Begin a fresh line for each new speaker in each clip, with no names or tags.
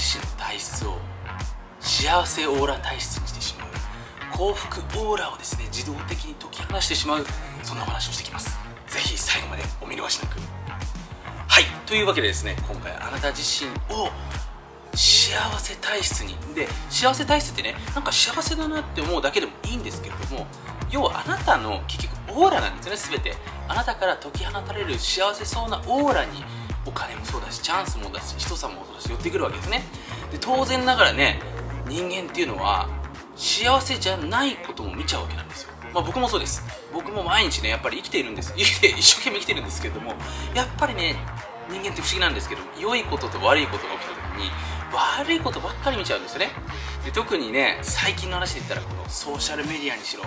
自身の体質を幸せオーラ体質にしてしまう幸福オーラをですね自動的に解き放してしまうそんなお話をしてきます。ぜひ最後までお見逃しなく。はい。というわけでですね今回あなた自身を幸せ体質に。で幸せ体質ってねなんか幸せだなって思うだけでもいいんですけれども要はあなたの結局オーラなんですよね全て。あなたから解き放たれる幸せそうなオーラにお金もそうだしチャンスもだし人さもそうだし寄ってくるわけですね。で当然ながらね人間っていうのは幸せじゃないことも見ちゃうわけなんですよ。まあ、僕もそうです。僕も毎日ねやっぱり生きているんです。生きて一生懸命生きてるんですけどもやっぱりね人間って不思議なんですけど良いことと悪いことが起きた時に悪いことばっかり見ちゃうんですよね。で特にね最近の話で言ったらこのソーシャルメディアにしろ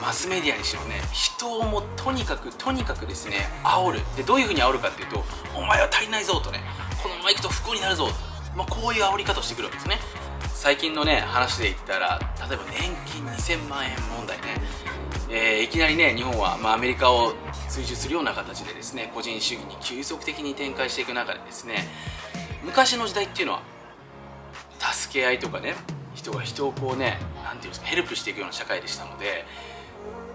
マスメディアにしろね人をもとにかくとにかくですね煽る。でどういうふうに煽るかっていうとお前は足りないぞとねこのままいくと不幸になるぞと、まあ、こういう煽り方をしてくるわけですね。最近のね話で言ったら例えば年金2000万円問題ね、えー、いきなりね日本は、まあ、アメリカを追従するような形でですね個人主義に急速的に展開していく中でですね昔の時代っていうのは助け合いとかね人が人をこうね何て言うんですかヘルプしていくような社会でしたので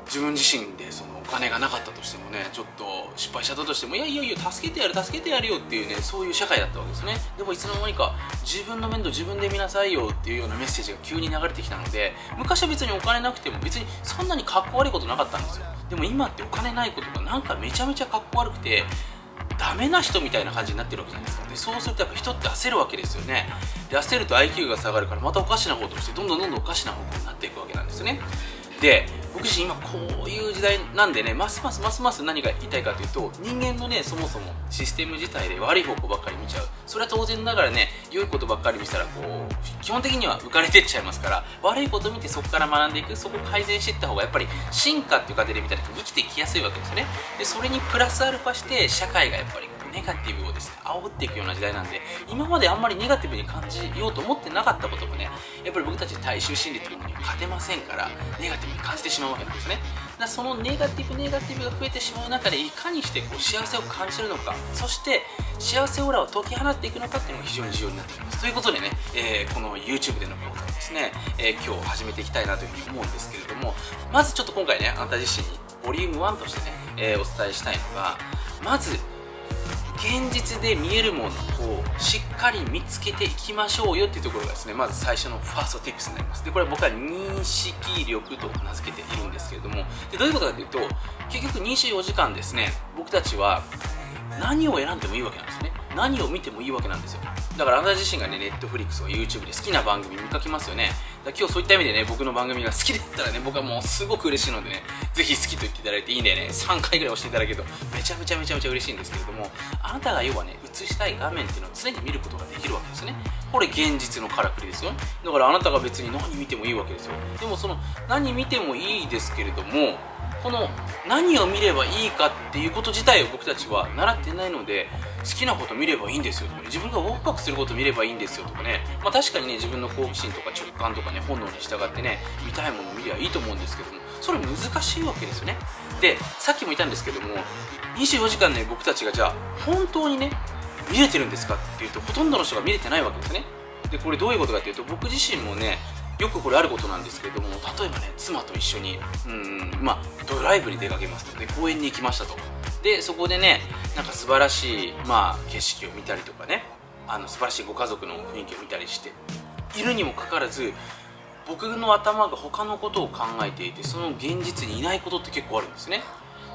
自分自身でそのお金がなかったとしてもねちょっと失敗しちゃったとしてもいやいやいや助けてやる助けてやるよっていうねそういう社会だったわけですね。でもいつの間にか自分の面倒自分で見なさいよっていうようなメッセージが急に流れてきたので昔は別にお金なくても別にそんなにかっこ悪いことなかったんですよ。でも今ってお金ないことがなんかめちゃめちゃかっこ悪くてダメな人みたいな感じになってるわけじゃないですか。でそうするとやっぱ人って焦るわけですよね。で焦ると IQ が下がるからまたおかしなことをしてどんどんどんどんおかしな方向になっていくわけなんですよね。で僕自身今こういう時代なんでねますますますます何が言いたいかというと人間のねそもそもシステム自体で悪い方向ばっかり見ちゃう。それは当然ながらね良いことばっかり見たらこう基本的には浮かれてっちゃいますから悪いこと見てそこから学んでいく。そこ改善していった方がやっぱり進化っていう過程で見たら生きてきやすいわけですよね。でそれにプラスアルファして社会がやっぱりネガティブをですね煽っていくような時代なんで今まであんまりネガティブに感じようと思ってなかったこともねやっぱり僕たち大衆心理というものに勝てませんからネガティブに感じてしまうわけなんですね。だそのネガティブネガティブが増えてしまう中でいかにしてこう幸せを感じるのかそして幸せオーラを解き放っていくのかっていうのが非常に重要になってきます。ということでね、えー、この YouTube での講座をですね、えー、今日始めていきたいなというふうに思うんですけれどもまずちょっと今回ねあなた自身にボリューム1としてね、えー、お伝えしたいのがまず現実で見えるものをしっかり見つけていきましょうよっていうところがですねまず最初のファーストティップスになります。でこれ僕は認識力と名付けているんですけれどもでどういうことかというと結局24時間ですね僕たちは何を選んでもいいわけなんですね。何を見てもいいわけなんですよだからあなた自身がね、ネットフリックスを YouTube で好きな番組見かけますよね。だ今日そういった意味でね、僕の番組が好きだったらね、僕はもうすごく嬉しいのでね、ぜひ好きと言っていただいていいんでね、3回ぐらい押していただけるとめちゃめちゃめちゃめちゃ嬉しいんですけれども、あなたが要はね、映したい画面っていうのを常に見ることができるわけですね。これ現実のからくりですよ。だからあなたが別に何見てもいいわけですよ。でもその何見てもいいですけれども、この何を見ればいいかっていうこと自体を僕たちは習ってないので好きなこと見ればいいんですよとか、ね、自分がワクワクすること見ればいいんですよとかね、まあ、確かにね自分の好奇心とか直感とかね本能に従ってね見たいものを見りゃいいと思うんですけどもそれ難しいわけですよね。でさっきも言ったんですけども24時間ね僕たちがじゃあ本当にね見れてるんですかっていうとほとんどの人が見れてないわけですね。でこれどういうことかっていうと僕自身もねよくこれあることなんですけれども例えばね妻と一緒にうんまあドライブに出かけますので公園に行きましたと。でそこでねなんか素晴らしい、まあ、景色を見たりとかね。あの素晴らしいご家族の雰囲気を見たりして。いるにもかかわらず僕の頭が他のことを考えていてその現実にいないことって結構あるんですね。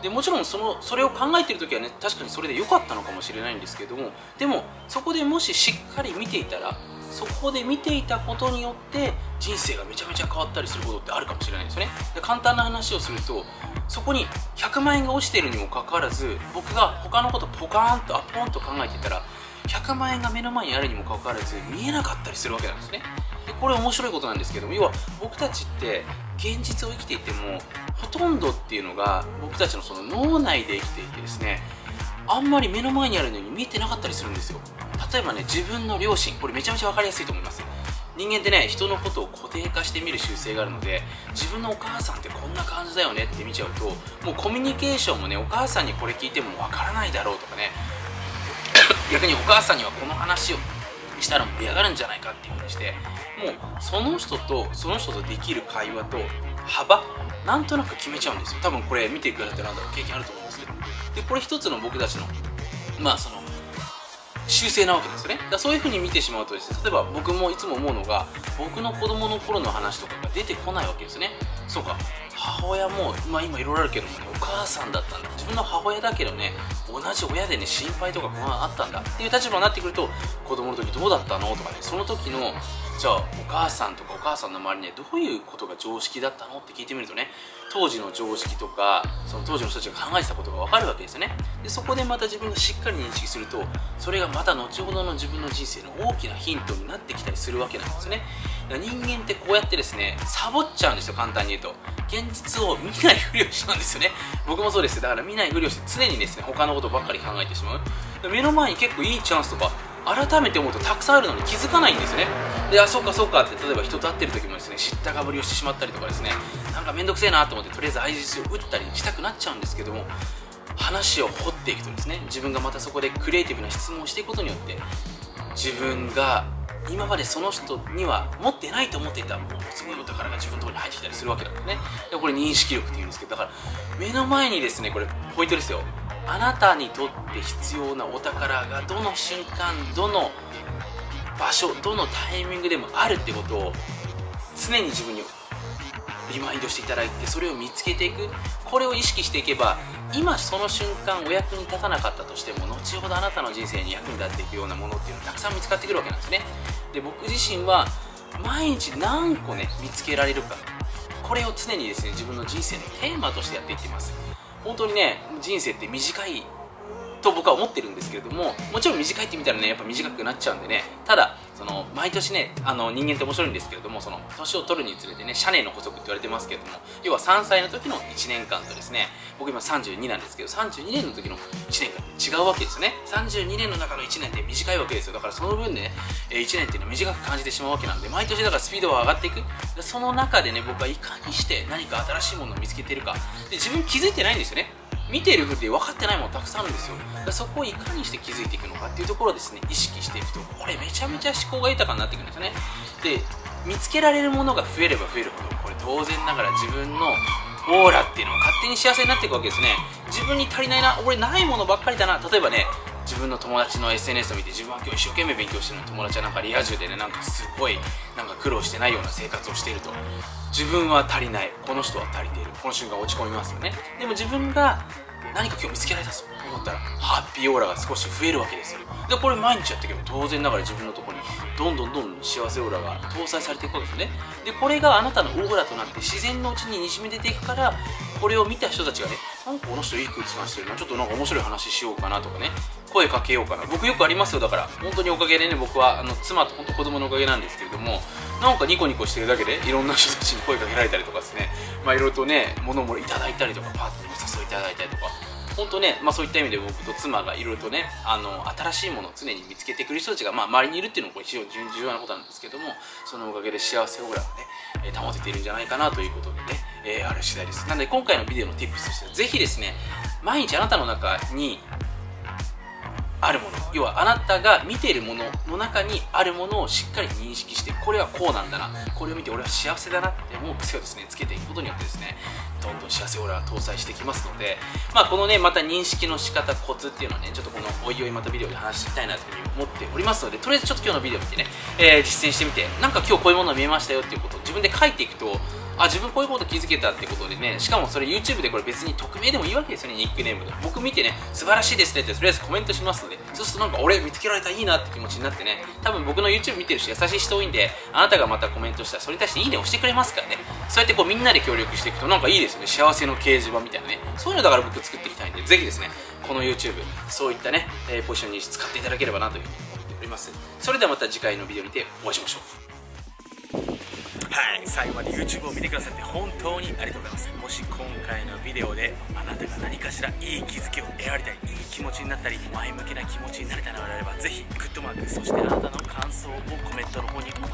でもちろんそのそれを考えてる時はね確かにそれで良かったのかもしれないんですけども。でもそこでもししっかり見ていたらそこで見ていたことによって人生がめちゃめちゃ変わったりすることってあるかもしれないですよね。で簡単な話をするとそこに100万円が落ちてるにもかかわらず僕が他のことポカーンとアポンと考えていたら100万円が目の前にあるにもかかわらず見えなかったりするわけなんですね。でこれ面白いことなんですけども要は僕たちって現実を生きていてもほとんどっていうのが僕たちのその脳内で生きていてですねあんまり目の前にあるのに見えてなかったりするんですよ。例えばね自分の両親これめちゃめちゃ分かりやすいと思います。人間ってね人のことを固定化して見る習性があるので自分のお母さんってこんな感じだよねって見ちゃうともうコミュニケーションもねお母さんにこれ聞いてもわからないだろうとかね逆にお母さんにはこの話をしたら盛り上がるんじゃないかっていうふうにしてもうその人とその人とできる会話と幅なんとなく決めちゃうんですよ。多分これ見てくださってなんだろう経験あると思うんですけど。でこれ一つの僕たちのまあその習性なわけですね。だそういう風に見てしまうとですね例えば僕もいつも思うのが僕の子供の頃の話とかが出てこないわけですね。そうか母親も、まあ、今いろいろあるけどもねお母さんだったんだ。自分の母親だけどね同じ親でね心配とか不安あったんだ。っていう立場になってくると子供の時どうだったのとかねその時のじゃあお母さんとかお母さんの周りにどういうことが常識だったのって聞いてみるとね当時の常識とかその当時の人たちが考えてたことが分かるわけですよね。でそこでまた自分がしっかり認識するとそれがまた後ほどの自分の人生の大きなヒントになってきたりするわけなんですよね。人間ってこうやってですねサボっちゃうんですよ簡単に言うと。現実を見ないふりをしちゃうんですよね。僕もそうですだから見ないふりをして常にですね他のことばっかり考えてしまう。目の前に結構いいチャンスとか改めて思うとたくさんあるのに気づかないんですよね。であそうかそうかって例えば人と会ってる時もですね知ったかぶりをしてしまったりとかですねなんか面倒くせえなと思ってとりあえず相槌を打ったりしたくなっちゃうんですけども話を掘っていくとですね自分がまたそこでクリエイティブな質問をしていくことによって自分が今までその人には持ってないと思っていたものすごいお宝が自分のところに入ってきたりするわけなんですね。でこれ認識力っていうんですけどだから目の前にですねこれポイントですよあなたにとって必要なお宝がどの瞬間どの場所どのタイミングでもあるってことを常に自分にリマインドしていただいてそれを見つけていく。これを意識していけば今その瞬間お役に立たなかったとしても後ほどあなたの人生に役に立っていくようなものっていうのがたくさん見つかってくるわけなんですね。で僕自身は毎日何個ね見つけられるか。これを常にですね自分の人生のテーマとしてやっていってます。本当にね人生って短いと僕は思ってるんですけれどももちろん短いって見たらねやっぱ短くなっちゃうんでね。ただその毎年ねあの人間って面白いんですけれどもその年を取るにつれてねシャネの補足って言われてますけれども要は3歳の時の1年間とですね僕今32なんですけど32年の時の1年間違うわけですよね。32年の中の1年って短いわけですよ。だからその分ね1年っていうのは短く感じてしまうわけなんで毎年だからスピードは上がっていく。その中でね僕はいかにして何か新しいものを見つけてるか。で自分気づいてないんですよね。見てるふりで分かってないものたくさんあるんですよ。そこをいかにして気づいていくのかっていうところをですね意識していくとこれめちゃめちゃ思考が豊かになっていくんですよね。で見つけられるものが増えれば増えるほどこれ当然ながら自分のオーラっていうのも勝手に幸せになっていくわけですね。自分に足りないな俺ないものばっかりだな。例えばね自分の友達の SNS を見て自分は今日一生懸命勉強してるのに友達はなんかリア充でねなんかすごいなんか苦労してないような生活をしていると自分は足りない。この人は足りているこの瞬間落ち込みますよね。でも自分が何か今日見つけられたぞと思ったらハッピーオーラが少し増えるわけですよ。でこれ毎日やっていけば当然ながら自分のとこにどんどんどんどん幸せオーラが搭載されていくわけですねでこれがあなたのオーラとなって自然のうちににじみ出ていくからこれを見た人たちがねなんかこの人いい空気感してるなちょっとなんか面白い話しようかなとかね声かけようかな。僕よくありますよだから。本当におかげでね僕はあの妻と本当子供のおかげなんですけれどもなんかニコニコしてるだけでいろんな人たちに声かけられたりとかですね。まあいろいろとね物もいただいたりとかパーティーにお誘いいただいたりとか。本当ね、まあ、そういった意味で僕と妻がいろいろとねあの新しいものを常に見つけてくる人たちが、まあ、周りにいるっていうのも非常に重要なことなんですけどもそのおかげで幸せオーラがね、えー、保てているんじゃないかなということでね、えー、ある次第です。なので今回のビデオの Tips としてはぜひですね毎日あなたの中にあるもの。要はあなたが見ているものの中にあるものをしっかり認識してこれはこうなんだな。これを見て俺は幸せだなって思う癖をですねつけていくことによってですねどんどん幸せオーラが搭載してきますのでまあこのねまた認識の仕方コツっていうのはねちょっとこのおいおいまたビデオで話していきたいなというふうに思っておりますのでとりあえずちょっと今日のビデオ見てね、えー、実践してみてなんか今日こういうものが見えましたよっていうことを自分で書いていくとあ自分こういうこと気づけたってことでねしかもそれ YouTube でこれ別に匿名でもいいわけですよねニックネームで。僕見てね素晴らしいですねってとりあえずコメントしますのでそうするとなんか俺見つけられたらいいなって気持ちになってね。多分僕の YouTube 見てる人優しい人多いんであなたがまたコメントしたらそれに対していいね押してくれますからね。そうやってこうみんなで協力していくとなんかいいですよね。幸せの掲示板みたいなね。そういうのだから僕作っていきたいんでぜひですねこの YouTube そういったね、えー、ポジションに使っていただければなというふうに思っております。それではまた次回のビデオにてお会いしましょう。はい。最後まで YouTube を見てくださって本当にありがとうございます。もし今回のビデオであなたが何かしらいい気づきを得られたりいい気持ちになったり前向きな気持ちになれたのであればぜひグッドマークそしてあなたの感想をコメントの方にお願いします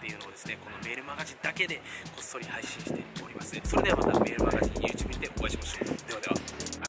っていうのをですねこのメールマガジンだけでこっそり配信しております。それではまたメールマガジン YouTube にてお会いしましょう。ではでは。